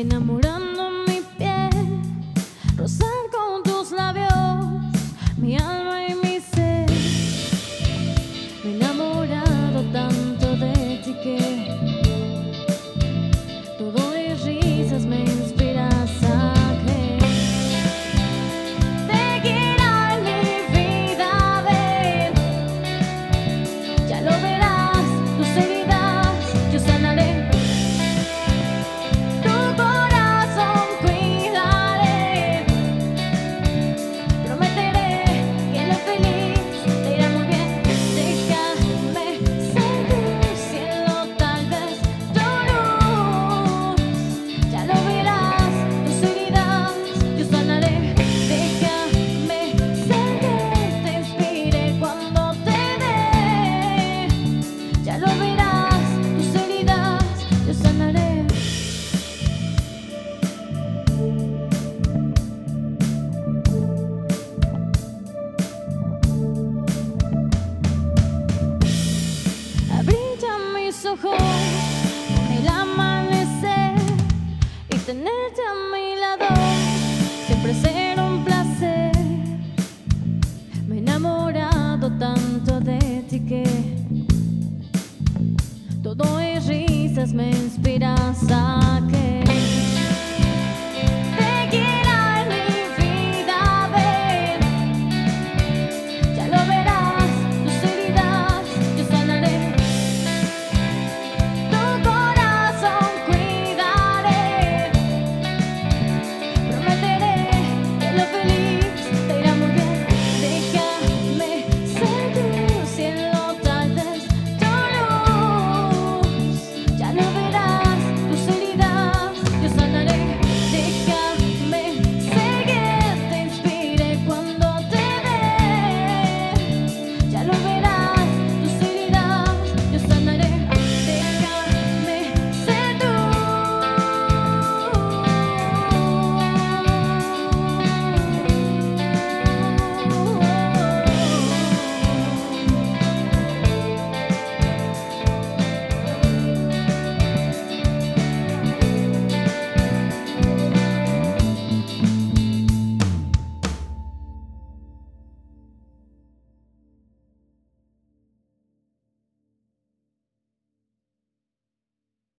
enamorado. ojos el amanecer y tenerte a mi lado siempre será un placer. Me he enamorado tanto de ti que todo es risas, me inspiras a.